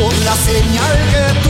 por la señal que tú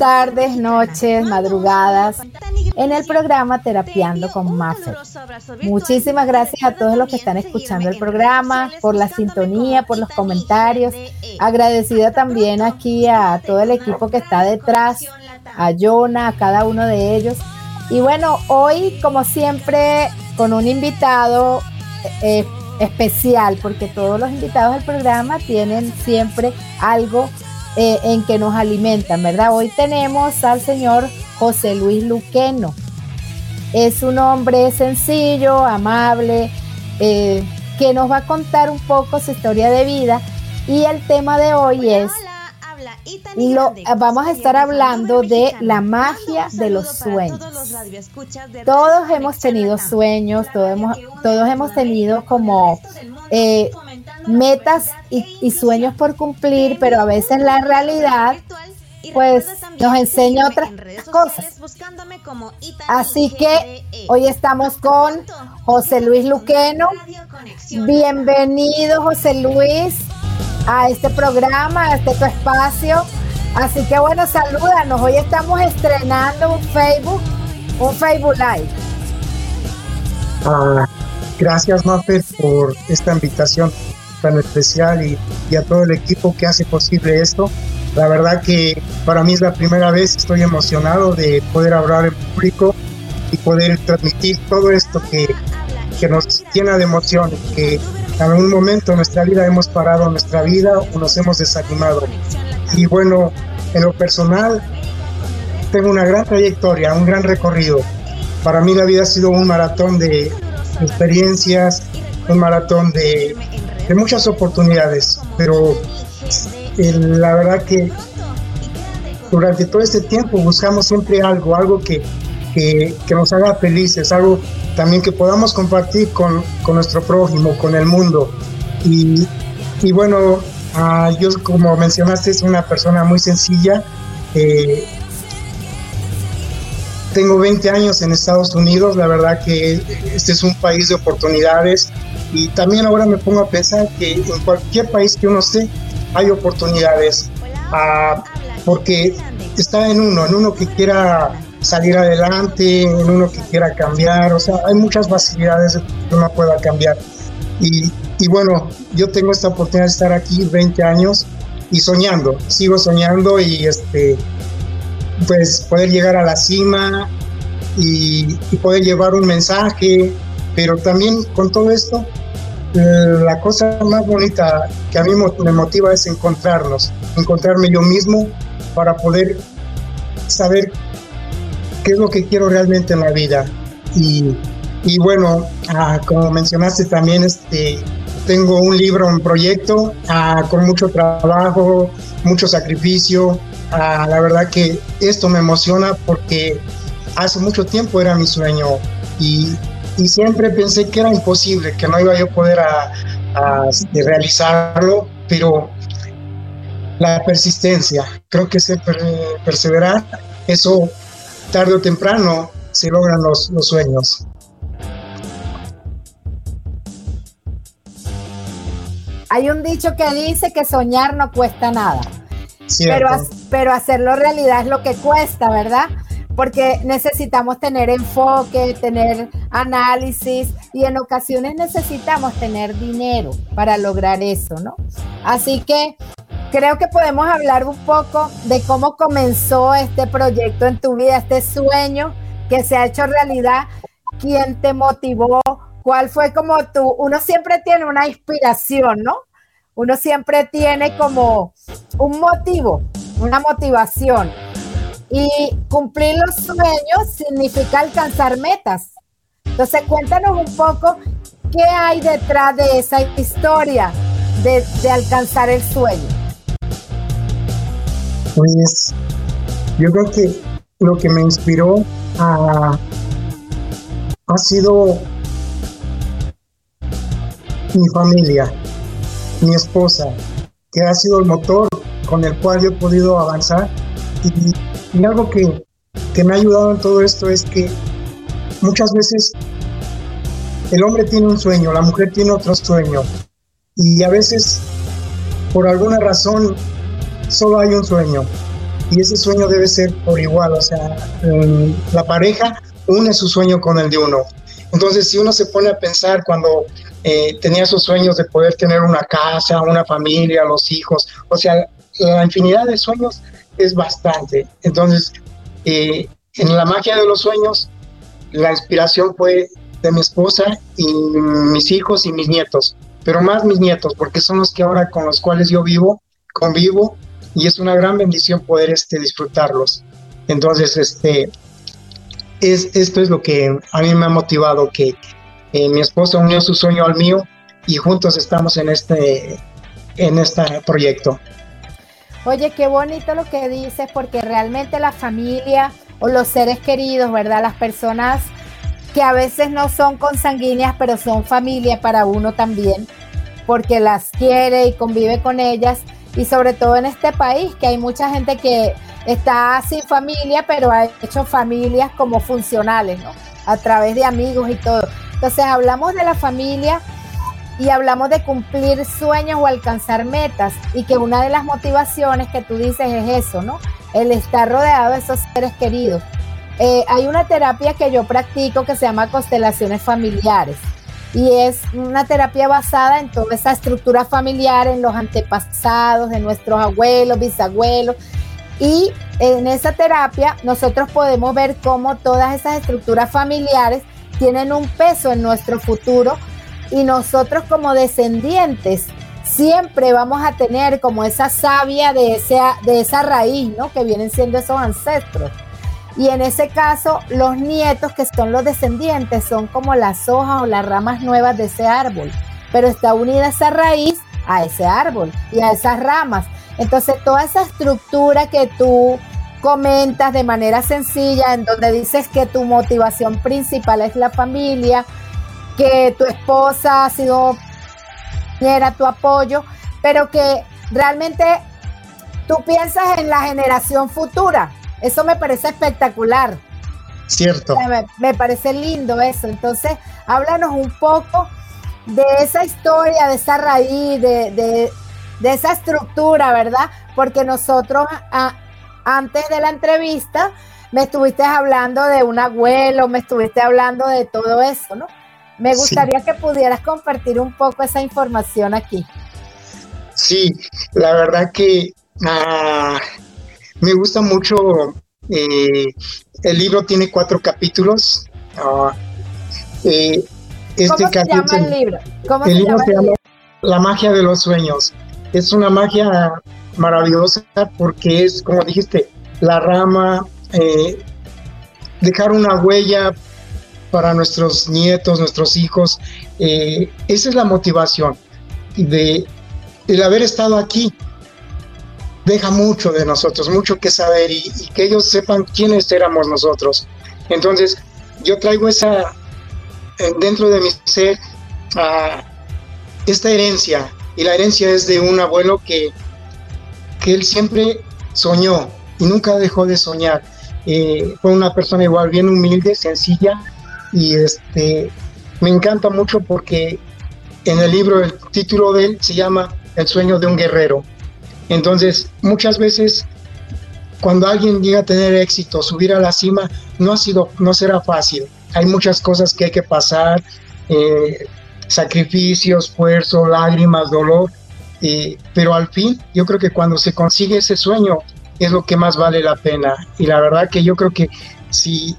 tardes, noches, madrugadas en el programa Terapiando con Maffer. Muchísimas gracias a todos los que están escuchando el programa, por la sintonía, por los comentarios. Agradecida también aquí a todo el equipo que está detrás, a Jonah, a cada uno de ellos. Y bueno, hoy, como siempre, con un invitado eh, especial, porque todos los invitados del programa tienen siempre algo eh, en que nos alimentan, ¿verdad? Hoy tenemos al señor José Luis Luqueno. Es un hombre sencillo, amable, eh, que nos va a contar un poco su historia de vida y el tema de hoy es lo, vamos a estar hablando de la magia de los sueños. Todos hemos tenido sueños, todos hemos, todos hemos tenido como eh, metas y, sueños por cumplir, pero a veces la realidad pues nos enseña otras cosas. Así que hoy estamos con José Luis Luqueno. Bienvenido José Luis a este programa, a este tu espacio. Así que bueno, salúdanos. Hoy estamos estrenando un Facebook, un Facebook Live. Ah, gracias, Mafe, por esta invitación tan especial y, y, a todo el equipo que hace posible esto. La verdad que para mí es la primera vez, estoy emocionado de poder hablar en público y poder transmitir todo esto que, que nos llena de emoción, que en algún momento en nuestra vida hemos parado nuestra vida o nos hemos desanimado. Y bueno, en lo personal, tengo una gran trayectoria, un gran recorrido. Para mí la vida ha sido un maratón de experiencias, un maratón de, de muchas oportunidades, pero la verdad que durante todo este tiempo buscamos siempre algo, algo que, que, que nos haga felices, algo también que podamos compartir con, con nuestro prójimo, con el mundo. Y, y bueno, uh, yo como mencionaste, es una persona muy sencilla. Eh, tengo 20 años en Estados Unidos, la verdad que este es un país de oportunidades y también ahora me pongo a pensar que en cualquier país que uno esté hay oportunidades, uh, porque está en uno, en uno que quiera salir adelante, en uno que quiera cambiar, o sea, hay muchas facilidades que uno pueda cambiar. Y, y bueno, yo tengo esta oportunidad de estar aquí 20 años y soñando, sigo soñando y este, pues poder llegar a la cima y, y poder llevar un mensaje, pero también con todo esto, la cosa más bonita que a mí me motiva es encontrarnos, encontrarme yo mismo para poder saber qué es lo que quiero realmente en la vida. Y, y bueno, ah, como mencionaste también, este, tengo un libro, un proyecto ah, con mucho trabajo, mucho sacrificio. Ah, la verdad que esto me emociona porque hace mucho tiempo era mi sueño y, y siempre pensé que era imposible, que no iba yo a poder a, este, realizarlo, pero la persistencia, creo que se perseverar, eso tarde o temprano se logran los, los sueños. Hay un dicho que dice que soñar no cuesta nada. Pero, pero hacerlo realidad es lo que cuesta, ¿verdad? Porque necesitamos tener enfoque, tener análisis y en ocasiones necesitamos tener dinero para lograr eso, ¿no? Así que creo que podemos hablar un poco de cómo comenzó este proyecto en tu vida, este sueño que se ha hecho realidad, quién te motivó, cuál fue como tú, uno siempre tiene una inspiración, ¿no? Uno siempre tiene como un motivo, una motivación. Y cumplir los sueños significa alcanzar metas. Entonces cuéntanos un poco qué hay detrás de esa historia de, alcanzar el sueño. Pues yo creo que lo que me inspiró ha sido mi familia, mi esposa, que ha sido el motor con el cual yo he podido avanzar. Y, algo que, que me ha ayudado en todo esto es que muchas veces el hombre tiene un sueño, la mujer tiene otro sueño. Y a veces, por alguna razón, solo hay un sueño y ese sueño debe ser por igual, o sea, la pareja une su sueño con el de uno. Entonces, si uno se pone a pensar cuando eh, tenía esos sueños de poder tener una casa, una familia, los hijos, o sea, la infinidad de sueños es bastante. Entonces, eh, en la magia de los sueños, la inspiración fue de mi esposa y mis hijos y mis nietos, pero más mis nietos, porque son los que ahora con los cuales yo vivo, convivo, y es una gran bendición poder este, disfrutarlos. Entonces, este, es, esto es lo que a mí me ha motivado, que eh, mi esposa unió su sueño al mío y juntos estamos en este, en este proyecto. Oye, qué bonito lo que dices, porque realmente la familia o los seres queridos, ¿verdad? Las personas que a veces no son consanguíneas, pero son familia para uno también, porque las quiere y convive con ellas. Y sobre todo en este país, que hay mucha gente que está sin familia, pero ha hecho familias como funcionales, ¿no? A través de amigos y todo. Entonces hablamos de la familia y hablamos de cumplir sueños o alcanzar metas y que una de las motivaciones que tú dices es eso, ¿no? El estar rodeado de esos seres queridos. Eh, hay una terapia que yo practico que se llama constelaciones familiares y es una terapia basada en toda esa estructura familiar, en los antepasados de nuestros abuelos, bisabuelos. Y en esa terapia nosotros podemos ver cómo todas esas estructuras familiares tienen un peso en nuestro futuro y nosotros como descendientes siempre vamos a tener como esa savia de, esa, de esa raíz, ¿no? Que vienen siendo esos ancestros. Y en ese caso, los nietos, que son los descendientes, son como las hojas o las ramas nuevas de ese árbol. Pero está unida esa raíz a ese árbol y a esas ramas. Entonces, toda esa estructura que tú comentas de manera sencilla, en donde dices que tu motivación principal es la familia, que tu esposa ha sido era tu apoyo, pero que realmente tú piensas en la generación futura. Eso me parece espectacular. Cierto. me, parece lindo eso. Entonces, háblanos un poco de esa historia, de esa raíz, de, esa estructura, ¿verdad? Porque nosotros, antes de la entrevista, me estuviste hablando de un abuelo, me estuviste hablando de todo eso, ¿no? Me gustaría que pudieras compartir un poco esa información aquí. Sí, la verdad que ah, me gusta mucho. Eh, el libro tiene cuatro capítulos. Ah, eh, este ¿Cómo se llama el libro? el libro se llama La magia de los sueños. Es una magia maravillosa porque es, como dijiste, la rama, eh, dejar una huella para nuestros nietos, nuestros hijos. Eh, esa es la motivación de el haber estado aquí. Deja mucho de nosotros, mucho que saber y, que ellos sepan quiénes éramos nosotros. Entonces, yo traigo esa dentro de mi ser esta herencia y la herencia es de un abuelo que, que él siempre soñó y nunca dejó de soñar. Eh, fue una persona igual bien humilde, sencilla, y este me encanta mucho porque en el libro el título de él se llama El sueño de un guerrero. Entonces, muchas veces cuando alguien llega a tener éxito, subir a la cima, no ha sido, no será fácil. Hay muchas cosas que hay que pasar, eh, sacrificios, esfuerzo, lágrimas, dolor, eh, pero al fin, yo creo que cuando se consigue ese sueño es lo que más vale la pena. Y la verdad que yo creo que si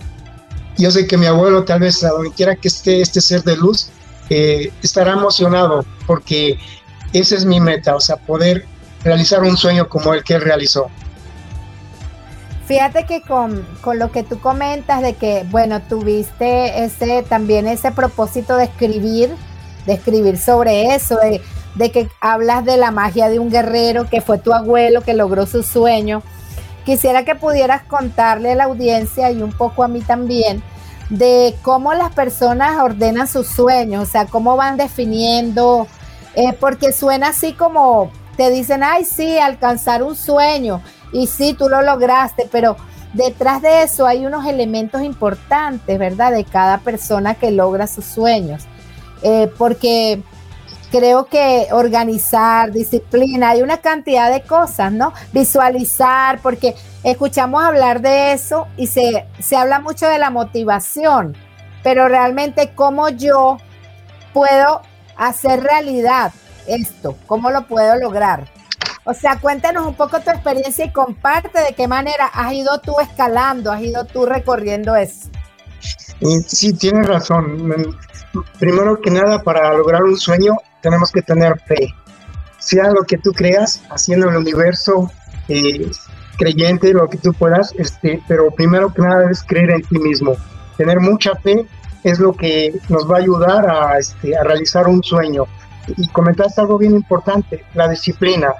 yo sé que mi abuelo, tal vez a donde quiera que esté este ser de luz, eh, estará emocionado porque esa es mi meta, o sea, poder realizar un sueño como el que él realizó. Fíjate que con, lo que tú comentas de que, bueno, tuviste ese también ese propósito de escribir, de escribir sobre eso, de, de que hablas de la magia de un guerrero que fue tu abuelo que logró su sueño. Quisiera que pudieras contarle a la audiencia y un poco a mí también de cómo las personas ordenan sus sueños, o sea, cómo van definiendo, eh, porque suena así como te dicen, ay, sí, alcanzar un sueño, y sí, tú lo lograste, pero detrás de eso hay unos elementos importantes, ¿verdad? De cada persona que logra sus sueños, eh, porque creo que organizar, disciplina, hay una cantidad de cosas, ¿no? Visualizar, porque escuchamos hablar de eso y se, se habla mucho de la motivación, pero realmente cómo yo puedo hacer realidad esto, cómo lo puedo lograr. O sea, cuéntanos un poco tu experiencia y comparte de qué manera has ido tú escalando, has ido tú recorriendo eso. sí, tienes razón. Primero que nada, para lograr un sueño tenemos que tener fe. Sea lo que tú creas, haciendo el universo eh, creyente, lo que tú puedas, este, pero primero que nada es creer en ti mismo. Tener mucha fe es lo que nos va a ayudar a, este, a realizar un sueño. Y comentaste algo bien importante, la disciplina.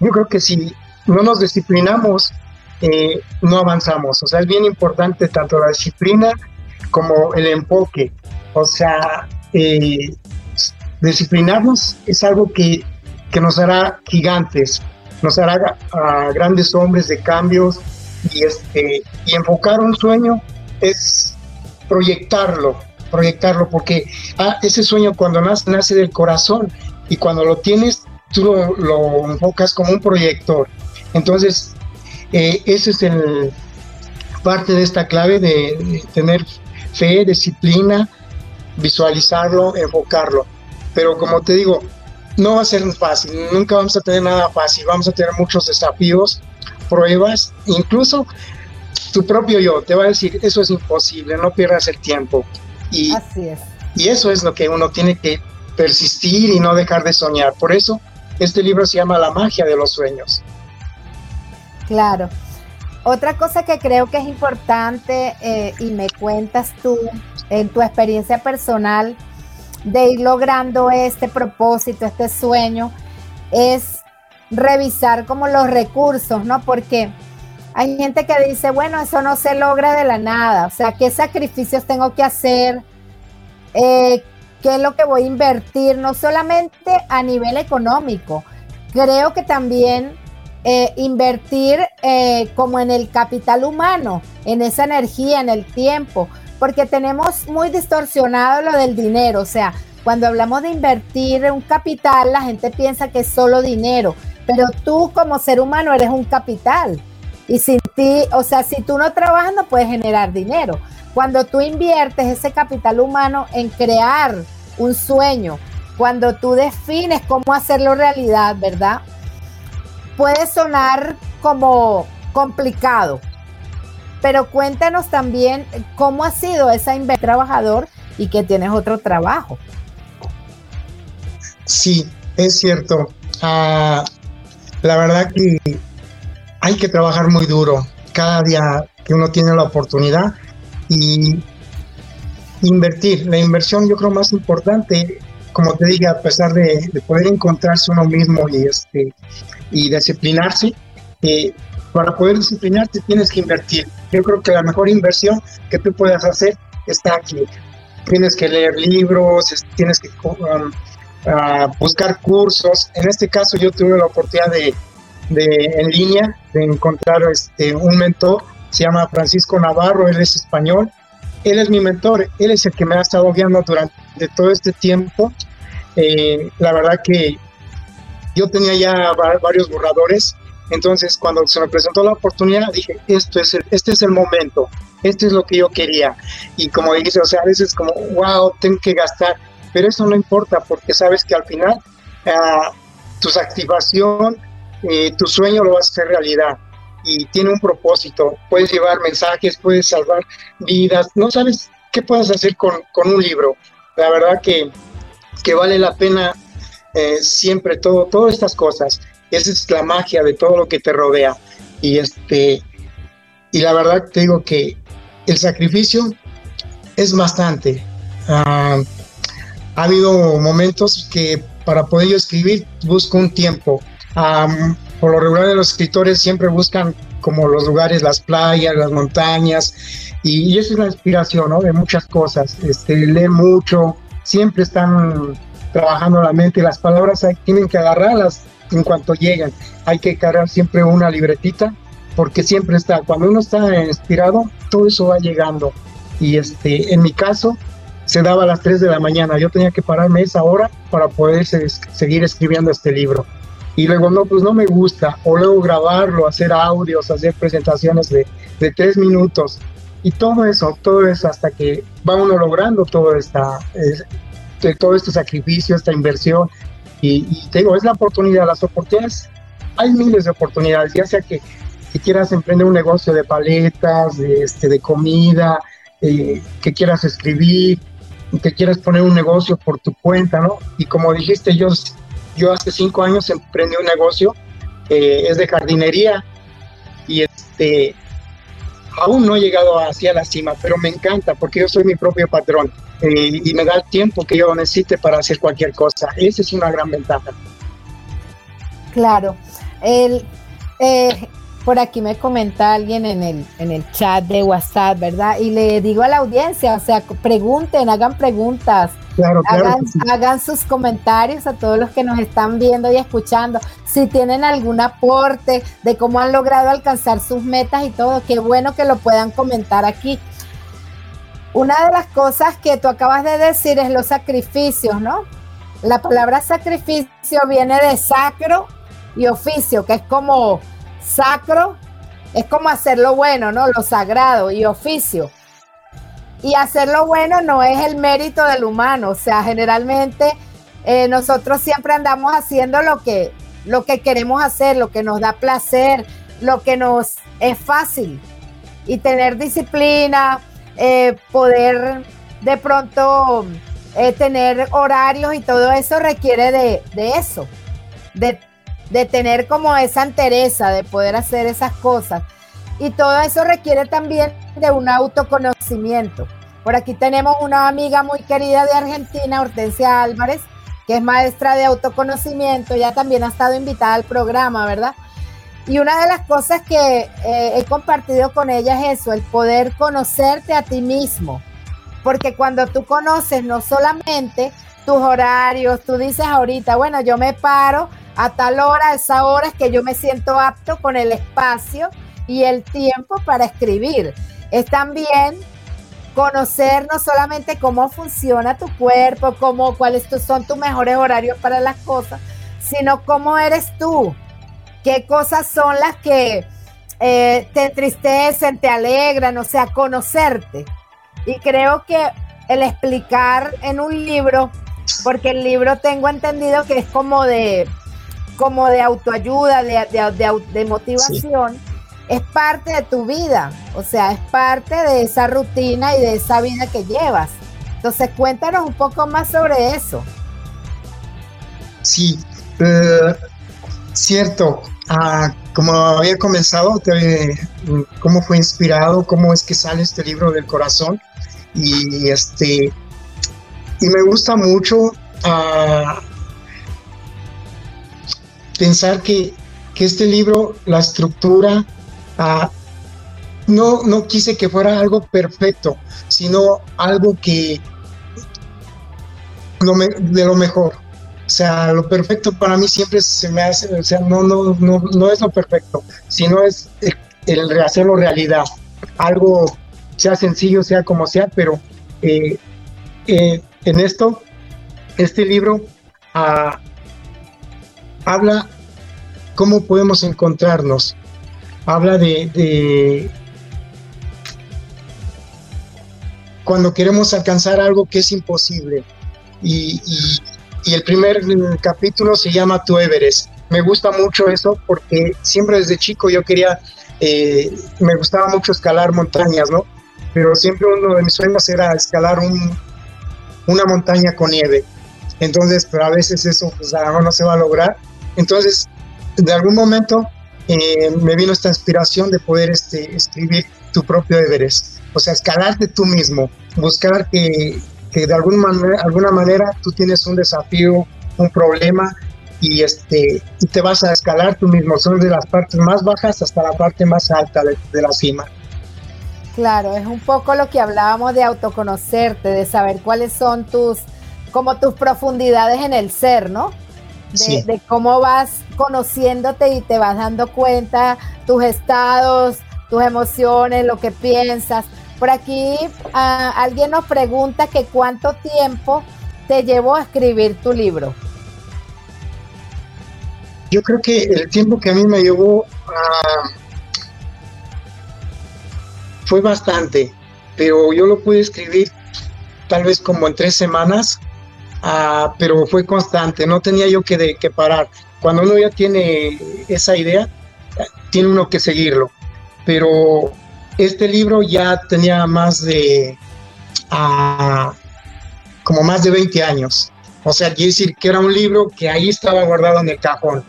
Yo creo que si no nos disciplinamos, eh, no avanzamos. O sea, es bien importante tanto la disciplina como el enfoque. O sea, eh, disciplinarnos es algo que, que, nos hará gigantes, nos hará grandes hombres de cambios y, este, y enfocar un sueño es proyectarlo, proyectarlo, porque ah, ese sueño cuando nace, nace del corazón y cuando lo tienes, tú lo, lo enfocas como un proyector. Entonces, eh, ese es el parte de esta clave de, tener fe, disciplina, visualizarlo, enfocarlo. Pero como te digo, no va a ser fácil, nunca vamos a tener nada fácil, vamos a tener muchos desafíos, pruebas, incluso tu propio yo te va a decir, eso es imposible, no pierdas el tiempo. Y, Así es. Y eso es lo que uno tiene que persistir y no dejar de soñar. Por eso este libro se llama La magia de los sueños. Claro. Otra cosa que creo que es importante eh, y me cuentas tú en tu experiencia personal de ir logrando este propósito, este sueño, es revisar como los recursos, ¿no? Porque hay gente que dice, bueno, eso no se logra de la nada, o sea, ¿qué sacrificios tengo que hacer? Eh, ¿Qué es lo que voy a invertir? No solamente a nivel económico, creo que también eh, invertir eh, como en el capital humano, en esa energía, en el tiempo, porque tenemos muy distorsionado lo del dinero, o sea, cuando hablamos de invertir un capital, la gente piensa que es solo dinero, pero tú como ser humano eres un capital. Y sin ti, o sea, si tú no trabajas no puedes generar dinero. Cuando tú inviertes ese capital humano en crear un sueño, cuando tú defines cómo hacerlo realidad, ¿verdad? Puede sonar como complicado, pero cuéntanos también cómo ha sido esa inversión trabajador y que tienes otro trabajo. Sí, es cierto. Ah, la verdad que hay que trabajar muy duro cada día que uno tiene la oportunidad y invertir. La inversión yo creo más importante, como te dije, a pesar de, poder encontrarse uno mismo y, este, y disciplinarse, eh, para poder disciplinarte tienes que invertir. Yo creo que la mejor inversión que tú puedas hacer está aquí. Tienes que leer libros, tienes que um, buscar cursos. En este caso yo tuve la oportunidad de, de en línea de encontrar este, un mentor, se llama Francisco Navarro, él es español, él es mi mentor, él es el que me ha estado guiando durante todo este tiempo. Eh, la verdad que yo tenía ya varios borradores, entonces cuando se me presentó la oportunidad dije, esto es este es el momento, esto es lo que yo quería. Y como dije, o sea, a veces como, wow, tengo que gastar, pero eso no importa porque sabes que al final uh, tu activación, eh, tu sueño lo vas a hacer realidad y tiene un propósito. Puedes llevar mensajes, puedes salvar vidas, no sabes qué puedes hacer con, con un libro. La verdad que, que vale la pena eh, siempre todo, todas estas cosas. Esa es la magia de todo lo que te rodea. Y este y la verdad te digo que el sacrificio es bastante. Ah, ha habido momentos que para poder escribir busco un tiempo. por lo regular los escritores siempre buscan como los lugares, las playas, las montañas, y, esa es la inspiración de muchas cosas. Este, leer mucho, siempre están trabajando la mente, las palabras hay, tienen que agarrarlas en cuanto llegan. Hay que cargar siempre una libretita, porque siempre está, cuando uno está inspirado, todo eso va llegando. Y este, en mi caso, se daba a las 3 de la mañana. Yo tenía que pararme esa hora para poder seguir escribiendo este libro. Y luego, no, pues no me gusta. O luego grabarlo, hacer audios, hacer presentaciones de, de tres minutos. Y todo eso, todo eso hasta que va uno logrando todo, esta, todo este sacrificio, esta inversión. Y, y, digo, es la oportunidad, las oportunidades, hay miles de oportunidades, ya sea que, quieras emprender un negocio de paletas, de, este, de comida, eh, que quieras escribir, que quieras poner un negocio por tu cuenta, ¿no? Y como dijiste, yo, yo hace cinco años emprendí un negocio, eh, es de jardinería, y este, aún no he llegado hacia la cima, pero me encanta porque yo soy mi propio patrón eh, y me da el tiempo que yo necesite para hacer cualquier cosa. Esa es una gran ventaja. Claro. El, eh, por aquí me comenta alguien en el, en el chat de WhatsApp, ¿verdad? Y le digo a la audiencia, o sea, pregunten, hagan preguntas. Claro, hagan, hagan, sus comentarios a todos los que nos están viendo y escuchando. Si tienen algún aporte de cómo han logrado alcanzar sus metas y todo, qué bueno que lo puedan comentar aquí. Una de las cosas que tú acabas de decir es los sacrificios, ¿no? La palabra sacrificio viene de sacro y oficio, que es como sacro, es como hacer lo bueno, ¿no? Lo sagrado y oficio. Y hacer lo bueno no es el mérito del humano, o sea, generalmente eh, nosotros siempre andamos haciendo lo que, lo que queremos hacer, lo que nos da placer, lo que nos es fácil. Y tener disciplina, eh, poder de pronto eh, tener horarios y todo eso requiere de, de eso, de de tener como esa entereza, de poder hacer esas cosas. Y todo eso requiere también de un autoconocimiento. Por aquí tenemos una amiga muy querida de Argentina, Hortensia Álvarez, que es maestra de autoconocimiento, ya también ha estado invitada al programa, ¿verdad? Y una de las cosas que eh, he compartido con ella es eso, el poder conocerte a ti mismo. Porque cuando tú conoces no solamente tus horarios, tú dices ahorita, bueno, yo me paro a tal hora, a esa hora es que yo me siento apto con el espacio y el tiempo para escribir. Es también conocer no solamente cómo funciona tu cuerpo, cómo, cuáles son tus mejores horarios para las cosas, sino cómo eres tú, qué cosas son las que eh, te entristecen, te alegran, o sea, conocerte. Y creo que el explicar en un libro, porque el libro tengo entendido que es como de como de autoayuda, de, motivación, es parte de tu vida, o sea, es parte de esa rutina y de esa vida que llevas. Entonces, cuéntanos un poco más sobre eso. Sí, eh, cierto. Ah, como había comenzado, cómo fue inspirado, cómo es que sale este libro del corazón. Y este y me gusta mucho uh, pensar que, este libro, la estructura, ah, no, no quise que fuera algo perfecto, sino algo que de lo mejor. O sea, lo perfecto para mí siempre se me hace, o sea, no, no, no, no es lo perfecto, sino es el, hacerlo realidad. Algo, sea sencillo, sea como sea, pero eh, eh, en esto, este libro uh, habla cómo podemos encontrarnos, habla de, cuando queremos alcanzar algo que es imposible. Y, el primer capítulo se llama Tu Everest. Me gusta mucho eso porque siempre desde chico yo quería, eh, me gustaba mucho escalar montañas, ¿no? Pero siempre uno de mis sueños era escalar una montaña con nieve. Entonces, pero a veces eso pues no se va a lograr. Entonces, de algún momento eh, me vino esta inspiración de poder este, escribir tu propio Everest. O sea, escalarte tú mismo, buscar que, de alguna manera, alguna manera tú tienes un desafío, un problema y, este, y te vas a escalar tú mismo. Son de las partes más bajas hasta la parte más alta de, de la cima. Claro, es un poco lo que hablábamos de autoconocerte, de saber cuáles son tus, como tus profundidades en el ser, ¿no? de, cómo vas conociéndote y te vas dando cuenta tus estados, tus emociones, lo que piensas. Por aquí ah, alguien nos pregunta que cuánto tiempo te llevó a escribir tu libro. Yo creo que el tiempo que a mí me llevó ah, fue bastante, pero yo lo pude escribir tal vez como en tres semanas Ah, pero fue constante, no tenía yo que, de, que parar. Cuando uno ya tiene esa idea, tiene uno que seguirlo. Pero este libro ya tenía más de, ah, como más de 20 años. O sea, quiere decir que era un libro que ahí estaba guardado en el cajón.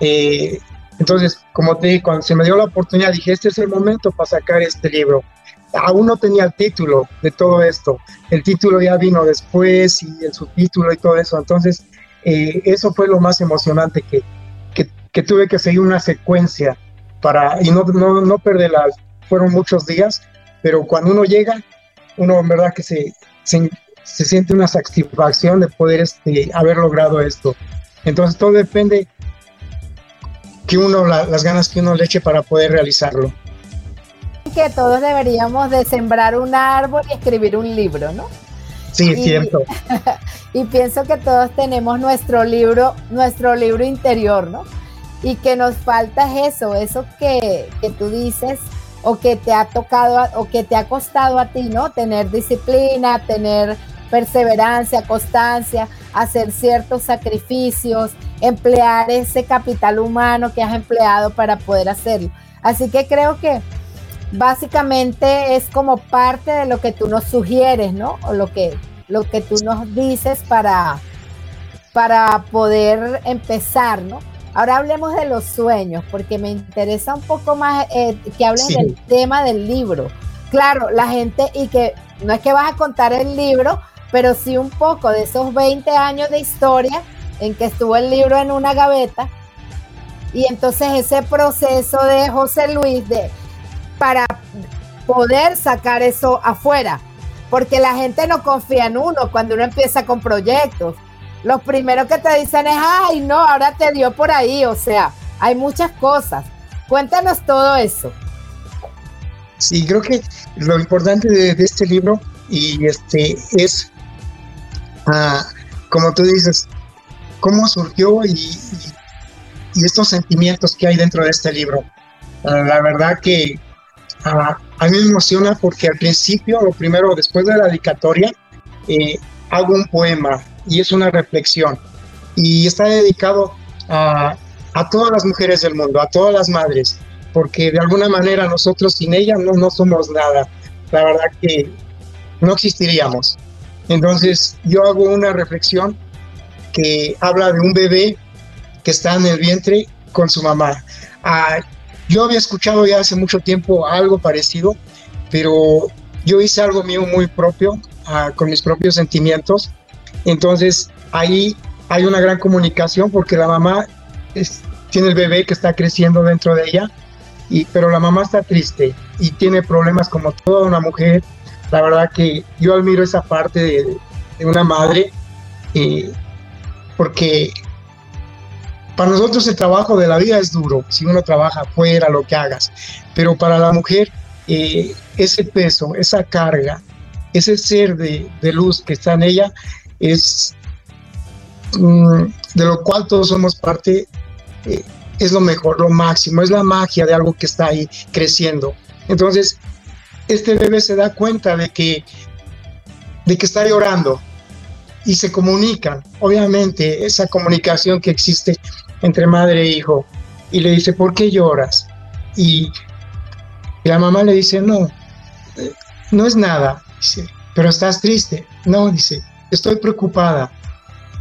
Eh, entonces, como te dije, cuando se me dio la oportunidad, dije, este es el momento para sacar este libro. Aún no tenía el título de todo esto. El título ya vino después y el subtítulo y todo eso. Entonces, eh, eso fue lo más emocionante que, que, tuve que seguir una secuencia para, y no, no, no perderla. Fueron muchos días, pero cuando uno llega, uno en verdad que se, se, se siente una satisfacción de poder este, haber logrado esto. Entonces todo depende que uno, las ganas que uno le eche para poder realizarlo. Que todos deberíamos de sembrar un árbol y escribir un libro, ¿no? Sí, es cierto. y pienso que todos tenemos nuestro libro, nuestro libro interior, ¿no? Y que nos falta eso, eso que, que tú dices o que te ha tocado o que te ha costado a ti, ¿no? Tener disciplina, tener perseverancia, constancia, hacer ciertos sacrificios, emplear ese capital humano que has empleado para poder hacerlo. Así que creo que básicamente es como parte de lo que tú nos sugieres, ¿no? O lo que, lo que tú nos dices para, para poder empezar, ¿no? Ahora hablemos de los sueños, porque me interesa un poco más eh, que hablen del tema del libro. Claro, la gente, y que no es que vas a contar el libro, pero sí un poco de esos 20 años de historia en que estuvo el libro en una gaveta. Y entonces ese proceso de José Luis de, para poder sacar eso afuera, porque la gente no confía en uno cuando uno empieza con proyectos. Los primeros que te dicen es, ay, no, ahora te dio por ahí, o sea, hay muchas cosas. Cuéntanos todo eso. Sí, creo que lo importante de, este libro y este es como tú dices, cómo surgió y, estos sentimientos que hay dentro de este libro. Ah, la verdad que ah, a mí me emociona porque al principio, o primero, después de la dedicatoria, eh, hago un poema y es una reflexión. Y está dedicado a, a, todas las mujeres del mundo, a todas las madres, porque de alguna manera nosotros sin ellas no, no somos nada. La verdad que no existiríamos. Entonces yo hago una reflexión que habla de un bebé que está en el vientre con su mamá. Ah, yo había escuchado ya hace mucho tiempo algo parecido, pero yo hice algo mío muy propio, ah, con mis propios sentimientos. Entonces ahí hay una gran comunicación porque la mamá tiene el bebé que está creciendo dentro de ella, y, pero la mamá está triste y tiene problemas como toda una mujer. La verdad que yo admiro esa parte de, una madre, eh, porque para nosotros el trabajo de la vida es duro, si uno trabaja fuera, lo que hagas, pero para la mujer eh, ese peso, esa carga, ese ser de, luz que está en ella es mm, de lo cual todos somos parte, eh, es lo mejor, lo máximo, es la magia de algo que está ahí creciendo. Entonces, este bebé se da cuenta de que, de que está llorando y se comunican. Obviamente, esa comunicación que existe entre madre e hijo. Y le dice, ¿por qué lloras? Y, la mamá le dice, no, eh, no es nada. Pero estás triste. No, dice, estoy preocupada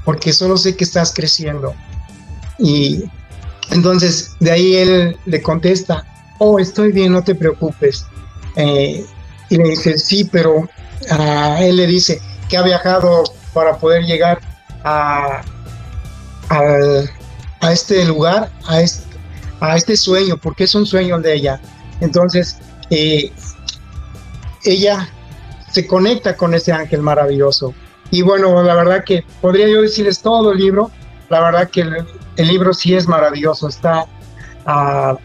porque solo sé que estás creciendo. Y entonces de ahí él le contesta, oh, estoy bien, no te preocupes. Eh, y le dice, sí, pero a él le dice que ha viajado para poder llegar a, a, este lugar, a este, a este sueño, porque es un sueño de ella. Entonces, eh, ella se conecta con ese ángel maravilloso. Y bueno, la verdad que podría yo decirles todo el libro, la verdad que el, libro sí es maravilloso, está a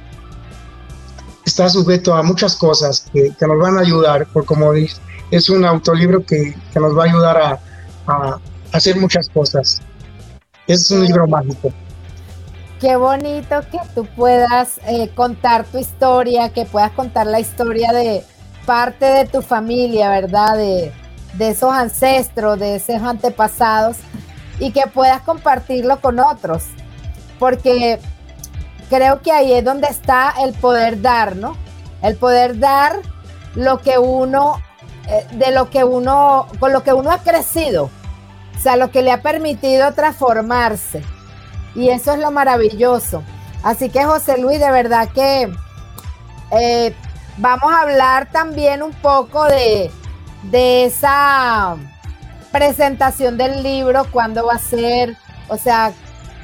está sujeto a muchas cosas que, nos van a ayudar, por como dice, es un autolibro que, que nos va a ayudar a, a, hacer muchas cosas. Es un libro mágico. Qué bonito que tú puedas eh, contar tu historia, que puedas contar la historia de parte de tu familia, ¿verdad? De, de esos ancestros, de esos antepasados, y que puedas compartirlo con otros. Porque creo que ahí es donde está el poder dar, ¿no? El poder dar lo que uno, eh, de lo que uno, con lo que uno ha crecido, o sea, lo que le ha permitido transformarse. Y eso es lo maravilloso. Así que José Luis, de verdad que eh, vamos a hablar también un poco de, de esa presentación del libro, cuándo va a ser, o sea,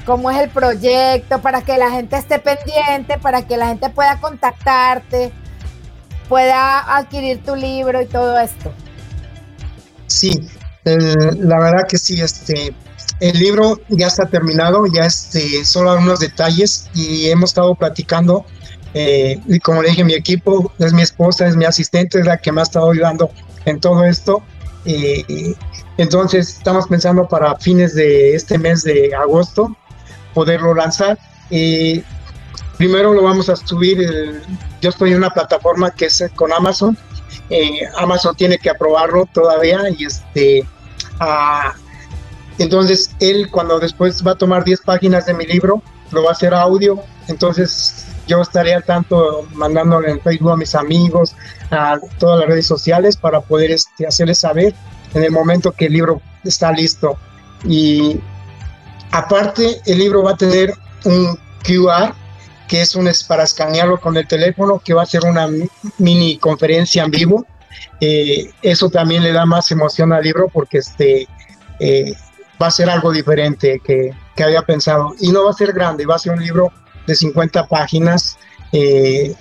cómo es el proyecto, para que la gente esté pendiente, para que la gente pueda contactarte, pueda adquirir tu libro y todo esto. Sí, la verdad que sí, este, el libro ya está terminado, ya este, solo algunos detalles y hemos estado platicando. Eh, y como le dije, mi equipo es mi esposa, es mi asistente, es la que me ha estado ayudando en todo esto. Eh, entonces estamos pensando para fines de este mes de agosto poderlo lanzar. Eh, primero lo vamos a subir, yo estoy en una plataforma que es con Amazon. Eh, Amazon tiene que aprobarlo todavía y este... Ah, entonces él cuando después va a tomar 10 páginas de mi libro, lo va a hacer audio. Entonces yo estaría tanto mandándole en Facebook a mis amigos, a todas las redes sociales para poder este, hacerles saber en el momento que el libro está listo. Y aparte, el libro va a tener un QR, que es un para escanearlo con el teléfono, que va a ser una mini conferencia en vivo. Eh, eso también le da más emoción al libro porque este eh, va a ser algo diferente que, que, había pensado. Y no va a ser grande, va a ser un libro de 50 páginas. Eh,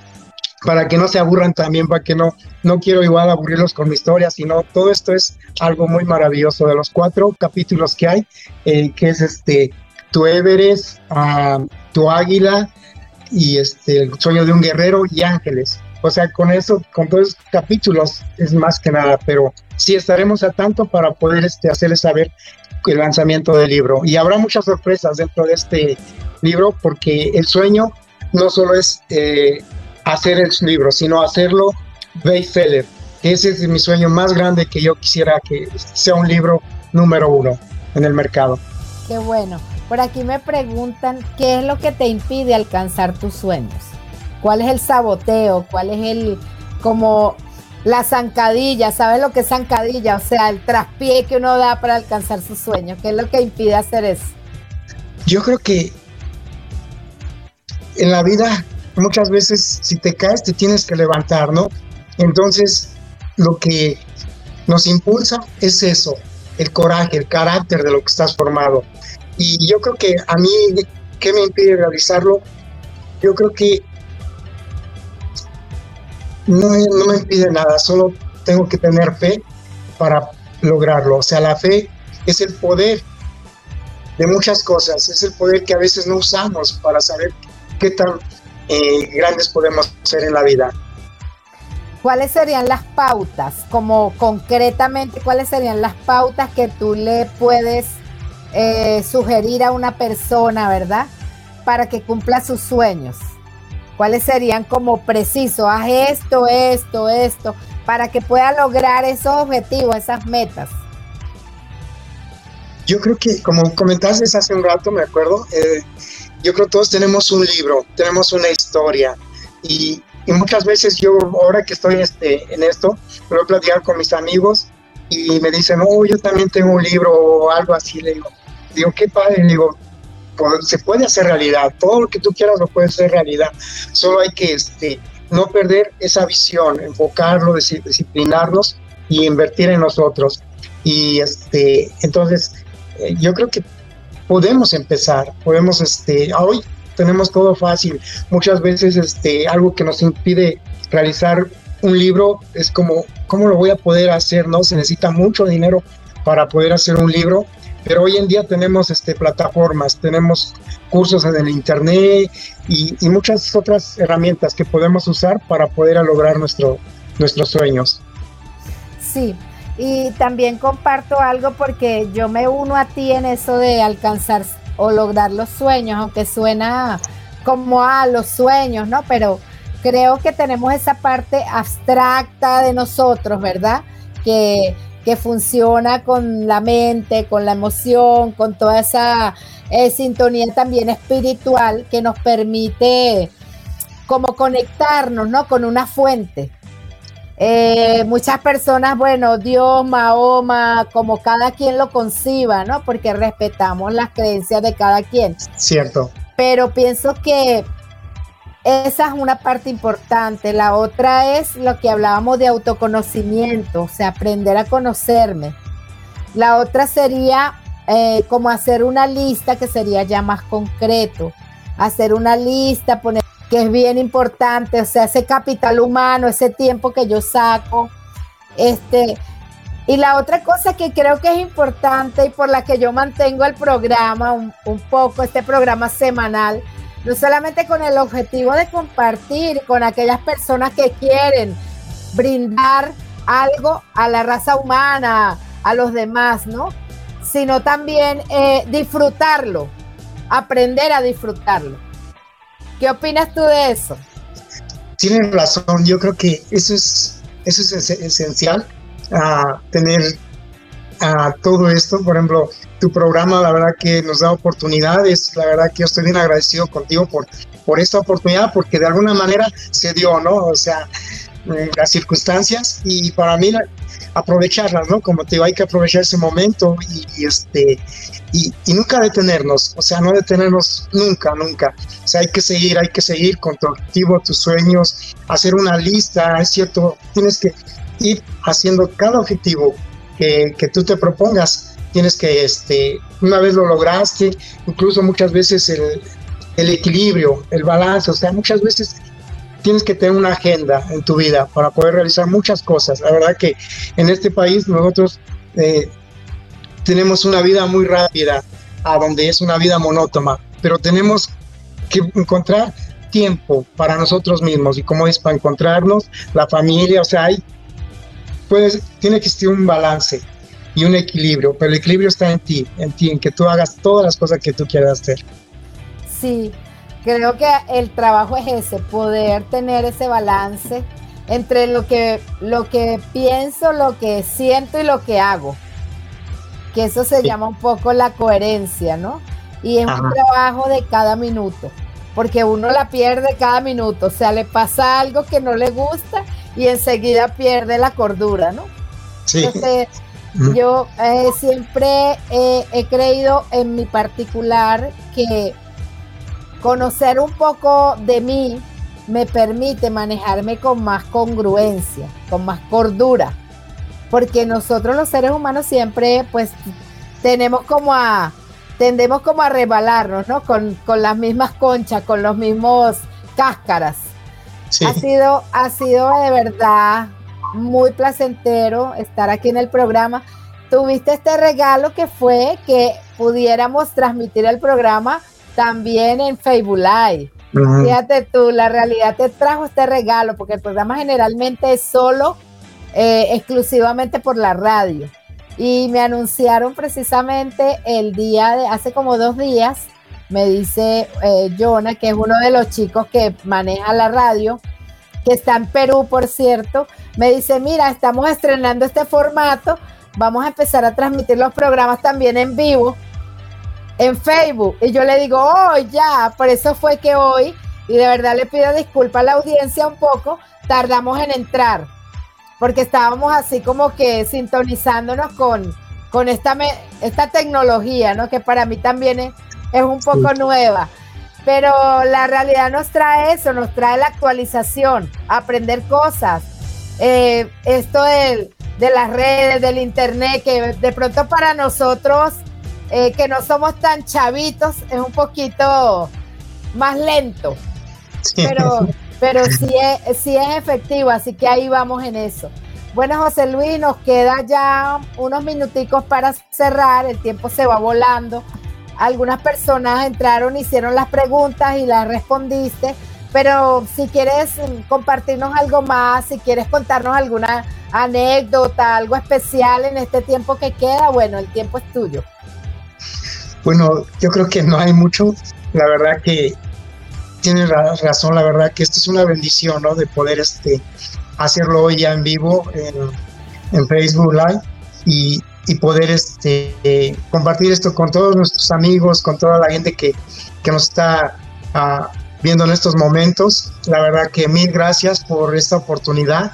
para que no se aburran también, para que no, no quiero igual aburrirlos con mi historia, sino todo esto es algo muy maravilloso de los cuatro capítulos que hay, eh, que es este, tu Everest, ah, tu Águila y este, el sueño de un guerrero y ángeles. O sea, con eso, con todos los capítulos es más que nada, pero sí estaremos a tanto para poder este, hacerles saber el lanzamiento del libro. Y habrá muchas sorpresas dentro de este libro porque el sueño no solo es eh, hacer el libro, sino hacerlo bestseller. Ese es mi sueño más grande que yo quisiera que sea un libro número uno en el mercado. Qué bueno. Por aquí me preguntan qué es lo que te impide alcanzar tus sueños. ¿Cuál es el saboteo? ¿Cuál es el como la zancadilla? ¿Sabes lo que es zancadilla? O sea, el traspié que uno da para alcanzar sus sueños. ¿Qué es lo que impide hacer eso? Yo creo que en la vida muchas veces si te caes te tienes que levantar, ¿no? Entonces, lo que nos impulsa es eso, el coraje, el carácter de lo que estás formado. Y yo creo que a mí, ¿qué me impide realizarlo? Yo creo que no, me impide nada, solo tengo que tener fe para lograrlo. O sea, la fe es el poder de muchas cosas, es el poder que a veces no usamos para saber qué tan eh, grandes podemos ser en la vida. ¿Cuáles serían las pautas? Como concretamente, ¿cuáles serían las pautas que tú le puedes eh, sugerir a una persona, verdad? Para que cumpla sus sueños. ¿Cuáles serían como preciso? Haz esto, esto, esto, para que pueda lograr esos objetivos, esas metas. Yo creo que, como comentaste hace un rato, me acuerdo, eh, yo creo que todos tenemos un libro, tenemos una historia y, muchas veces yo ahora que estoy este, en esto, me voy a platicar con mis amigos y me dicen, oh, yo también tengo un libro o algo así, le digo, digo, qué padre, le digo, se puede hacer realidad, todo lo que tú quieras lo puedes hacer realidad, solo hay que este, no perder esa visión, enfocarlo, disciplinarnos y invertir en nosotros. Y este, entonces, eh, yo creo que podemos empezar, podemos, este, hoy tenemos todo fácil. Muchas veces, este, algo que nos impide realizar un libro es como, ¿cómo lo voy a poder hacer? No, se necesita mucho dinero para poder hacer un libro, pero hoy en día tenemos este, plataformas, tenemos cursos en el internet y, muchas otras herramientas que podemos usar para poder lograr nuestro, nuestros sueños. Sí, y también comparto algo porque yo me uno a ti en eso de alcanzar o lograr los sueños, aunque suena como a los sueños, ¿no? Pero creo que tenemos esa parte abstracta de nosotros, ¿verdad? Que, que funciona con la mente, con la emoción, con toda esa eh, sintonía también espiritual que nos permite como conectarnos, ¿no? Con una fuente Eh, muchas personas, bueno, Dios, Mahoma, como cada quien lo conciba, ¿no? Porque respetamos las creencias de cada quien. Cierto. Pero pienso que esa es una parte importante. La otra es lo que hablábamos de autoconocimiento, o sea, aprender a conocerme. La otra sería eh, como hacer una lista que sería ya más concreto. Hacer una lista, poner que es bien importante, o sea, ese capital humano, ese tiempo que yo saco. Este, y la otra cosa que creo que es importante y por la que yo mantengo el programa un, un poco, este programa semanal, no solamente con el objetivo de compartir con aquellas personas que quieren brindar algo a la raza humana, a los demás, ¿no? Sino también eh, disfrutarlo, aprender a disfrutarlo. ¿Qué opinas tú de eso? Tienes razón, yo creo que eso es, eso es esencial, a tener a todo esto, por ejemplo, tu programa, la verdad que nos da oportunidades, la verdad que yo estoy bien agradecido contigo por, por esta oportunidad, porque de alguna manera se dio, ¿no? O sea, eh, las circunstancias y para mí aprovecharlas, ¿no? Como te digo, hay que aprovechar ese momento y, este y, y, nunca detenernos, o sea, no detenernos nunca, nunca. O sea, hay que seguir, hay que seguir con tu objetivo, tus sueños, hacer una lista, es cierto, tienes que ir haciendo cada objetivo que, tú te propongas tienes que, este, una vez lo lograste, incluso muchas veces el, el equilibrio, el balance, o sea, muchas veces tienes que tener una agenda en tu vida para poder realizar muchas cosas. La verdad que en este país nosotros eh, tenemos una vida muy rápida, a donde es una vida monótona, pero tenemos que encontrar tiempo para nosotros mismos y como es para encontrarnos, la familia, o sea, hay, pues, tiene que existir un balance y un equilibrio, pero el equilibrio está en ti, en ti, en que tú hagas todas las cosas que tú quieras hacer. Sí, creo que el trabajo es ese, poder tener ese balance entre lo que, lo que pienso, lo que siento y lo que hago. Que eso se llama un poco la coherencia, ¿no? Y es un trabajo de cada minuto, porque uno la pierde cada minuto, o sea, le pasa algo que no le gusta y enseguida pierde la cordura, ¿no? Sí. Yo eh, siempre he creído en mi particular que conocer un poco de mí me permite manejarme con más congruencia, con más cordura, porque nosotros los seres humanos siempre pues tenemos como a, tendemos como a rebalarnos, ¿no? Con, las mismas conchas, con los mismos cáscaras. Ha sido, ha sido de verdad muy placentero estar aquí en el programa. Tuviste este regalo que fue que pudiéramos transmitir el programa también en Facebook Live. Fíjate tú, la realidad te trajo este regalo porque el programa generalmente es solo, eh, exclusivamente por la radio. Y me anunciaron precisamente el día de, hace como dos días, me dice eh, Jonah, que es uno de los chicos que maneja la radio, que está en Perú, por cierto, me dice, mira, estamos estrenando este formato, vamos a empezar a transmitir los programas también en vivo en Facebook. Y yo le digo, oh, ya, por eso fue que hoy, y de verdad le pido disculpas a la audiencia un poco, tardamos en entrar, porque estábamos así como que sintonizándonos con, con esta, esta tecnología, ¿no? Que para mí también es, es un poco nueva. Pero la realidad nos trae eso, nos trae la actualización, aprender cosas. Eh, esto de, de, las redes, del internet, que de pronto para nosotros eh, que no somos tan chavitos, es un poquito más lento. Pero, pero sí, es, sí es efectivo, así que ahí vamos en eso. Bueno, José Luis, nos queda ya unos minuticos para cerrar, el tiempo se va volando algunas personas entraron, hicieron las preguntas y las respondiste, pero si quieres mm, compartirnos algo más, si quieres contarnos alguna anécdota, algo especial en este tiempo que queda, bueno, el tiempo es tuyo. Bueno, yo creo que no hay mucho, la verdad que tienes razón, la verdad que esto es una bendición, ¿no? De poder este, hacerlo hoy ya en vivo en, en Facebook Live y, y poder este, compartir esto con todos nuestros amigos, con toda la gente que, que nos está uh, viendo en estos momentos. La verdad que mil gracias por esta oportunidad.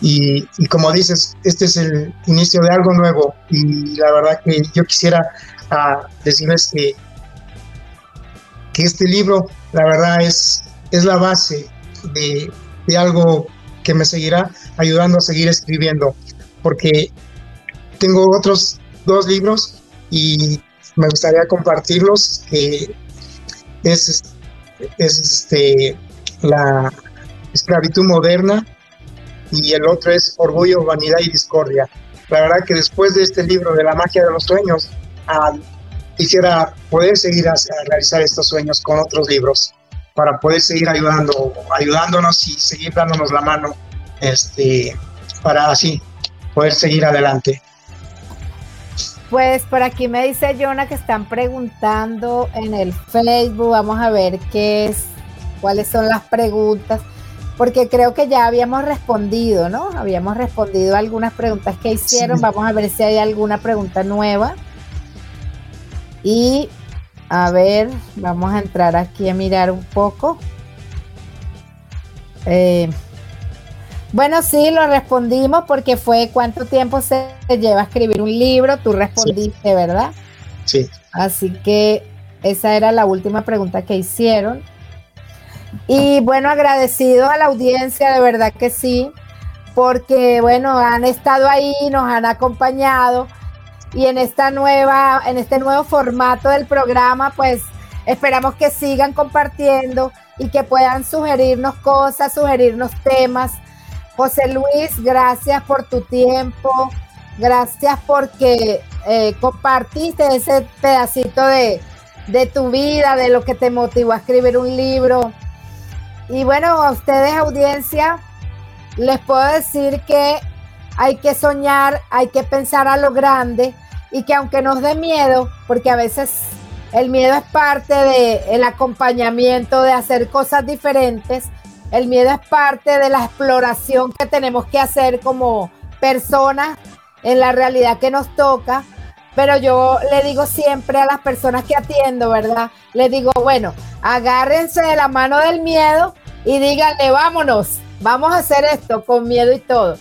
Y, como dices, este es el inicio de algo nuevo. Y la verdad que yo quisiera uh, decirles que, que este libro, la verdad, es, es la base de, de algo que me seguirá ayudando a seguir escribiendo, porque tengo otros dos libros y me gustaría compartirlos, que es, es este, la esclavitud moderna y el otro es Orgullo, Vanidad y Discordia. La verdad que después de este libro de la magia de los sueños, ah, quisiera poder seguir a, realizar estos sueños con otros libros para poder seguir ayudando, ayudándonos y seguir dándonos la mano, este, para así poder seguir adelante. Pues por aquí me dice Jonah que están preguntando en el Facebook. Vamos a ver qué es, cuáles son las preguntas, porque creo que ya habíamos respondido, ¿no? Habíamos respondido algunas preguntas que hicieron. Vamos a ver si hay alguna pregunta nueva. Y a ver, vamos a entrar aquí a mirar un poco. Eh, bueno, sí, lo respondimos porque fue cuánto tiempo se lleva a escribir un libro. Tú respondiste, ¿verdad? Sí. Así que esa era la última pregunta que hicieron. Y bueno, agradecido a la audiencia, de verdad que sí, porque bueno, han estado ahí, nos han acompañado y en esta nueva, en este nuevo formato del programa, pues esperamos que sigan compartiendo y que puedan sugerirnos cosas, sugerirnos temas José Luis, gracias por tu tiempo, gracias porque eh, compartiste ese pedacito de, de tu vida, de lo que te motivó a escribir un libro. Y bueno, a ustedes audiencia, les puedo decir que hay que soñar, hay que pensar a lo grande y que aunque nos dé miedo, porque a veces el miedo es parte del acompañamiento de hacer cosas diferentes, el miedo es parte de la exploración que tenemos que hacer como personas en la realidad que nos toca. Pero yo le digo siempre a las personas que atiendo, ¿verdad? Les digo, bueno, agárrense de la mano del miedo y díganle, vámonos, vamos a hacer esto con miedo y todo.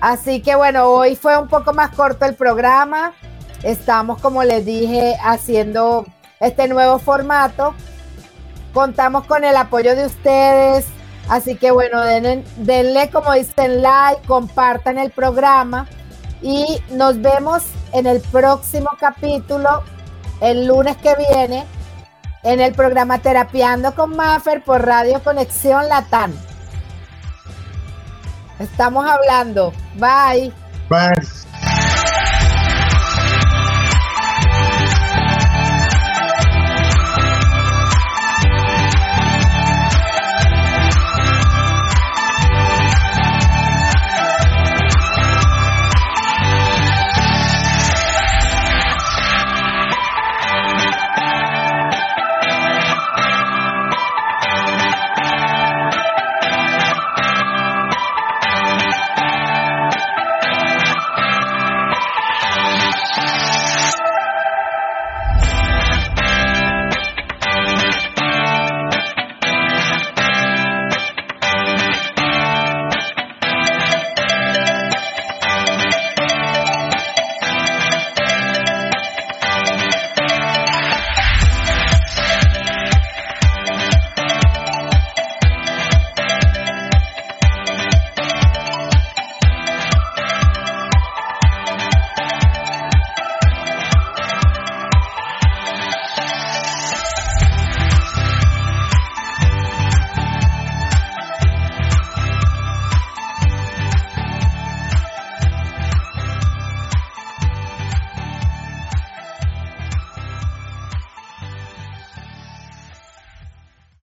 Así que bueno, hoy fue un poco más corto el programa. Estamos, como les dije, haciendo este nuevo formato. Contamos con el apoyo de ustedes, Así que bueno, denle, como dicen like, compartan el programa y nos vemos en el próximo capítulo, el lunes que viene, en el programa Terapiando con Maffer por Radio Conexión Latam. Estamos hablando. Bye. Bye.